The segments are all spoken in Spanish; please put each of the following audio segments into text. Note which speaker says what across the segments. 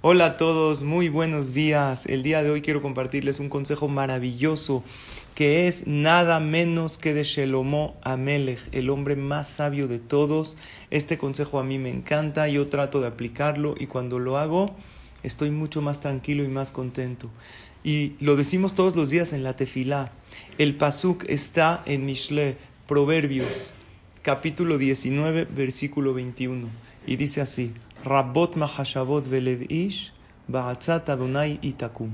Speaker 1: Hola a todos, muy buenos días. El día de hoy quiero compartirles un consejo maravilloso que es nada menos que de Shelomo Amelech, el hombre más sabio de todos. Este consejo a mí me encanta, yo trato de aplicarlo y cuando lo hago estoy mucho más tranquilo y más contento. Y lo decimos todos los días en la tefilá. El pasuk está en Mishle, Proverbios, capítulo 19, versículo 21. Y dice así, Rabot mahashavot velev ish, ba'atzat Adonai itakum.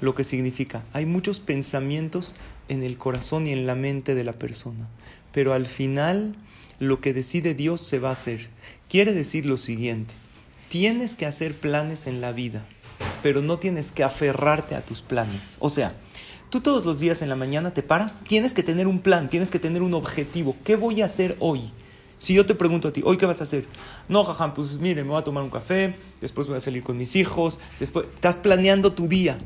Speaker 1: Lo que significa, hay muchos pensamientos en el corazón y en la mente de la persona. Pero al final, lo que decide Dios se va a hacer. Quiere decir lo siguiente, tienes que hacer planes en la vida, pero no tienes que aferrarte a tus planes. O sea, tú todos los días en la mañana te paras, tienes que tener un plan, tienes que tener un objetivo. ¿Qué voy a hacer hoy? Si yo te pregunto a ti, ¿hoy qué vas a hacer? No, jajam, pues mire, me voy a tomar un café, después voy a salir con mis hijos, después estás planeando tu día,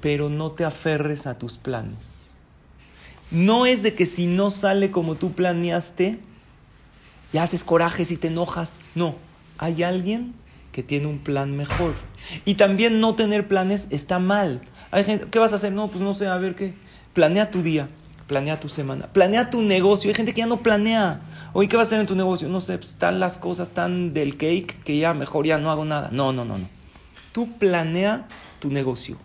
Speaker 1: pero no te aferres a tus planes. No es de que si no sale como tú planeaste, ya haces corajes y te enojas. No, hay alguien que tiene un plan mejor. Y también no tener planes está mal. Hay gente, ¿qué vas a hacer? No, pues no sé, a ver qué. Planea tu día, planea tu semana, planea tu negocio. Hay gente que ya no planea. Oye, ¿qué vas a hacer en tu negocio? No sé, pues están las cosas tan del cake que ya mejor ya no hago nada. No, no, no, no. Tú planea tu negocio.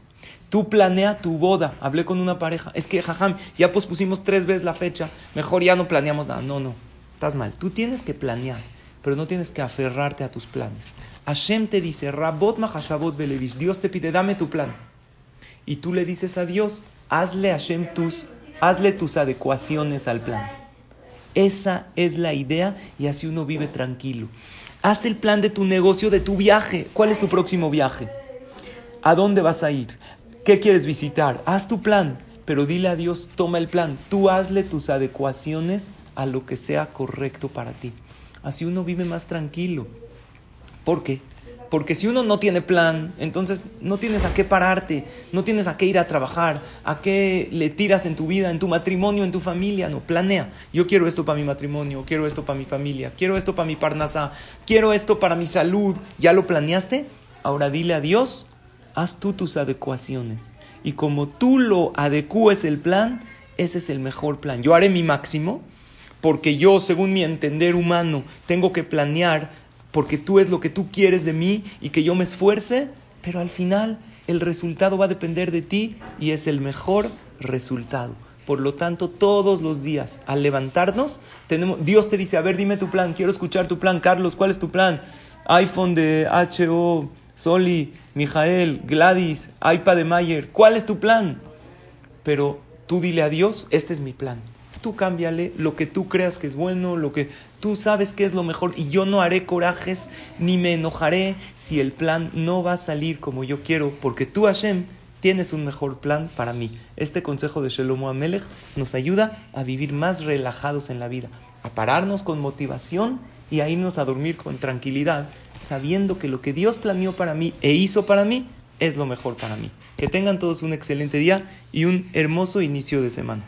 Speaker 1: Tú planea tu boda. Hablé con una pareja. Es que, jajam, ya pospusimos tres veces la fecha. Mejor ya no planeamos nada. No, no. Estás mal. Tú tienes que planear, pero no tienes que aferrarte a tus planes. Hashem te dice, Rabot Mahashabot Belevish. Dios te pide, dame tu plan. Y tú le dices a Dios, hazle Hashem tus, hazle tus adecuaciones al plan. Esa es la idea y así uno vive tranquilo. Haz el plan de tu negocio, de tu viaje. ¿Cuál es tu próximo viaje? ¿A dónde vas a ir? ¿Qué quieres visitar? Haz tu plan, pero dile a Dios, toma el plan. Tú hazle tus adecuaciones a lo que sea correcto para ti. Así uno vive más tranquilo. ¿Por qué? Porque si uno no tiene plan, entonces no tienes a qué pararte, no tienes a qué ir a trabajar, a qué le tiras en tu vida, en tu matrimonio, en tu familia. No, planea. Yo quiero esto para mi matrimonio, quiero esto para mi familia, quiero esto para mi parnasa, quiero esto para mi salud. ¿Ya lo planeaste? Ahora dile a Dios, haz tú tus adecuaciones. Y como tú lo adecúes el plan, ese es el mejor plan. Yo haré mi máximo, porque yo, según mi entender humano, tengo que planear porque tú es lo que tú quieres de mí y que yo me esfuerce, pero al final el resultado va a depender de ti y es el mejor resultado. Por lo tanto, todos los días, al levantarnos, Dios te dice, a ver, dime tu plan, quiero escuchar tu plan, Carlos, ¿cuál es tu plan? iPhone de HO, Soli, Mijael, Gladys, iPad de Mayer, ¿cuál es tu plan? Pero tú dile a Dios, este es mi plan. Tú cámbiale lo que tú creas que es bueno, lo que tú sabes que es lo mejor y yo no haré corajes ni me enojaré si el plan no va a salir como yo quiero, porque tú Hashem tienes un mejor plan para mí. Este consejo de Shelomo Amelech nos ayuda a vivir más relajados en la vida, a pararnos con motivación y a irnos a dormir con tranquilidad, sabiendo que lo que Dios planeó para mí e hizo para mí es lo mejor para mí. Que tengan todos un excelente día y un hermoso inicio de semana.